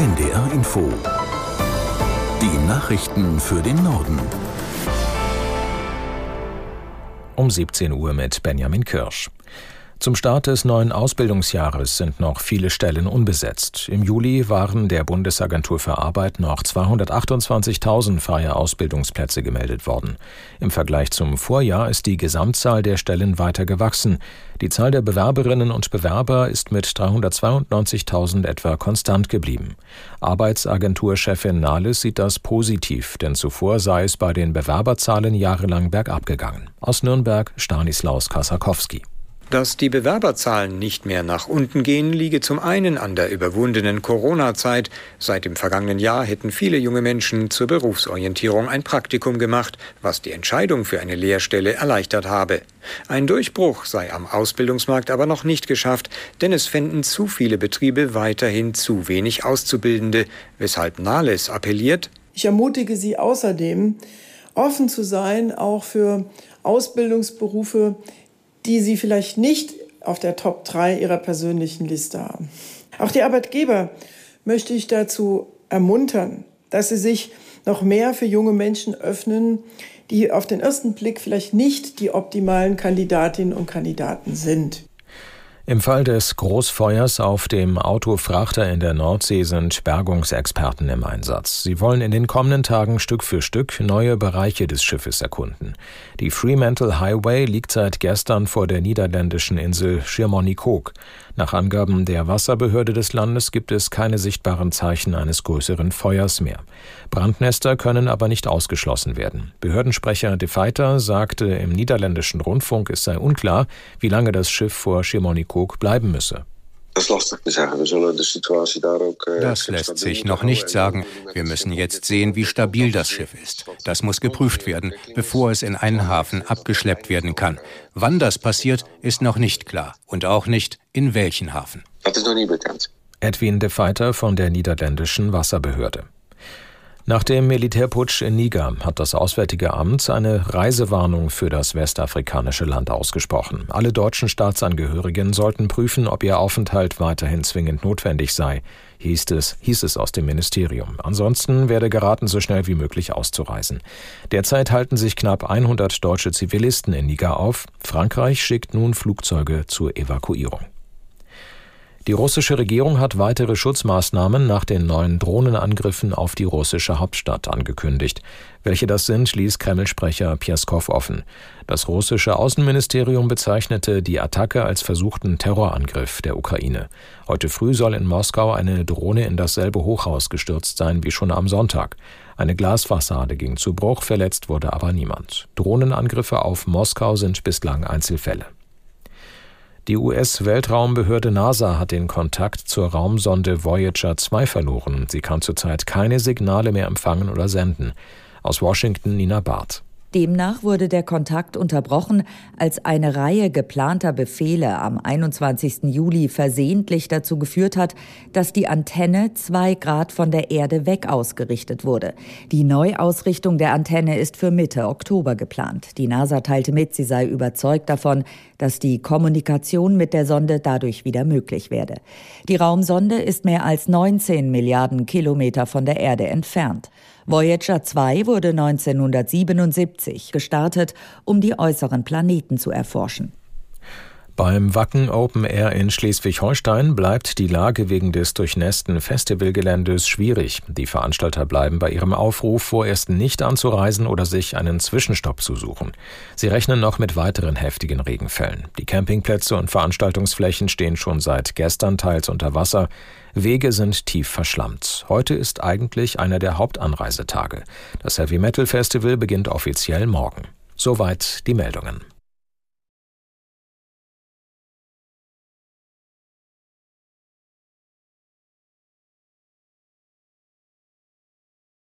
NDR Info. Die Nachrichten für den Norden. Um 17 Uhr mit Benjamin Kirsch. Zum Start des neuen Ausbildungsjahres sind noch viele Stellen unbesetzt. Im Juli waren der Bundesagentur für Arbeit noch 228.000 freie Ausbildungsplätze gemeldet worden. Im Vergleich zum Vorjahr ist die Gesamtzahl der Stellen weiter gewachsen. Die Zahl der Bewerberinnen und Bewerber ist mit 392.000 etwa konstant geblieben. Arbeitsagenturchefin Nahles sieht das positiv, denn zuvor sei es bei den Bewerberzahlen jahrelang bergab gegangen. Aus Nürnberg Stanislaus Kasakowski. Dass die Bewerberzahlen nicht mehr nach unten gehen, liege zum einen an der überwundenen Corona-Zeit. Seit dem vergangenen Jahr hätten viele junge Menschen zur Berufsorientierung ein Praktikum gemacht, was die Entscheidung für eine Lehrstelle erleichtert habe. Ein Durchbruch sei am Ausbildungsmarkt aber noch nicht geschafft, denn es fänden zu viele Betriebe weiterhin zu wenig Auszubildende, weshalb Nahles appelliert, ich ermutige Sie außerdem, offen zu sein, auch für Ausbildungsberufe, die sie vielleicht nicht auf der Top 3 ihrer persönlichen Liste haben. Auch die Arbeitgeber möchte ich dazu ermuntern, dass sie sich noch mehr für junge Menschen öffnen, die auf den ersten Blick vielleicht nicht die optimalen Kandidatinnen und Kandidaten sind. Im Fall des Großfeuers auf dem Autofrachter in der Nordsee sind Bergungsexperten im Einsatz. Sie wollen in den kommenden Tagen Stück für Stück neue Bereiche des Schiffes erkunden. Die Fremantle Highway liegt seit gestern vor der niederländischen Insel Schirmonikog. Nach Angaben der Wasserbehörde des Landes gibt es keine sichtbaren Zeichen eines größeren Feuers mehr. Brandnester können aber nicht ausgeschlossen werden. Behördensprecher De Feiter sagte im niederländischen Rundfunk, es sei unklar, wie lange das Schiff vor Schirmonikog bleiben müsse. Das lässt sich noch nicht sagen. Wir müssen jetzt sehen, wie stabil das Schiff ist. Das muss geprüft werden, bevor es in einen Hafen abgeschleppt werden kann. Wann das passiert, ist noch nicht klar. Und auch nicht, in welchen Hafen. Edwin de Feiter von der niederländischen Wasserbehörde. Nach dem Militärputsch in Niger hat das Auswärtige Amt eine Reisewarnung für das westafrikanische Land ausgesprochen. Alle deutschen Staatsangehörigen sollten prüfen, ob ihr Aufenthalt weiterhin zwingend notwendig sei, hieß es, hieß es aus dem Ministerium. Ansonsten werde geraten, so schnell wie möglich auszureisen. Derzeit halten sich knapp 100 deutsche Zivilisten in Niger auf. Frankreich schickt nun Flugzeuge zur Evakuierung. Die russische Regierung hat weitere Schutzmaßnahmen nach den neuen Drohnenangriffen auf die russische Hauptstadt angekündigt. Welche das sind, ließ Kreml-Sprecher Pjaskow offen. Das russische Außenministerium bezeichnete die Attacke als versuchten Terrorangriff der Ukraine. Heute früh soll in Moskau eine Drohne in dasselbe Hochhaus gestürzt sein wie schon am Sonntag. Eine Glasfassade ging zu Bruch, verletzt wurde aber niemand. Drohnenangriffe auf Moskau sind bislang Einzelfälle. Die US-Weltraumbehörde NASA hat den Kontakt zur Raumsonde Voyager 2 verloren. Sie kann zurzeit keine Signale mehr empfangen oder senden. Aus Washington Nina Barth. Demnach wurde der Kontakt unterbrochen, als eine Reihe geplanter Befehle am 21. Juli versehentlich dazu geführt hat, dass die Antenne zwei Grad von der Erde weg ausgerichtet wurde. Die Neuausrichtung der Antenne ist für Mitte Oktober geplant. Die NASA teilte mit, sie sei überzeugt davon, dass die Kommunikation mit der Sonde dadurch wieder möglich werde. Die Raumsonde ist mehr als 19 Milliarden Kilometer von der Erde entfernt. Voyager 2 wurde 1977 gestartet, um die äußeren Planeten zu erforschen. Beim Wacken Open Air in Schleswig-Holstein bleibt die Lage wegen des durchnässten Festivalgeländes schwierig. Die Veranstalter bleiben bei ihrem Aufruf, vorerst nicht anzureisen oder sich einen Zwischenstopp zu suchen. Sie rechnen noch mit weiteren heftigen Regenfällen. Die Campingplätze und Veranstaltungsflächen stehen schon seit gestern teils unter Wasser. Wege sind tief verschlammt. Heute ist eigentlich einer der Hauptanreisetage. Das Heavy Metal Festival beginnt offiziell morgen. Soweit die Meldungen.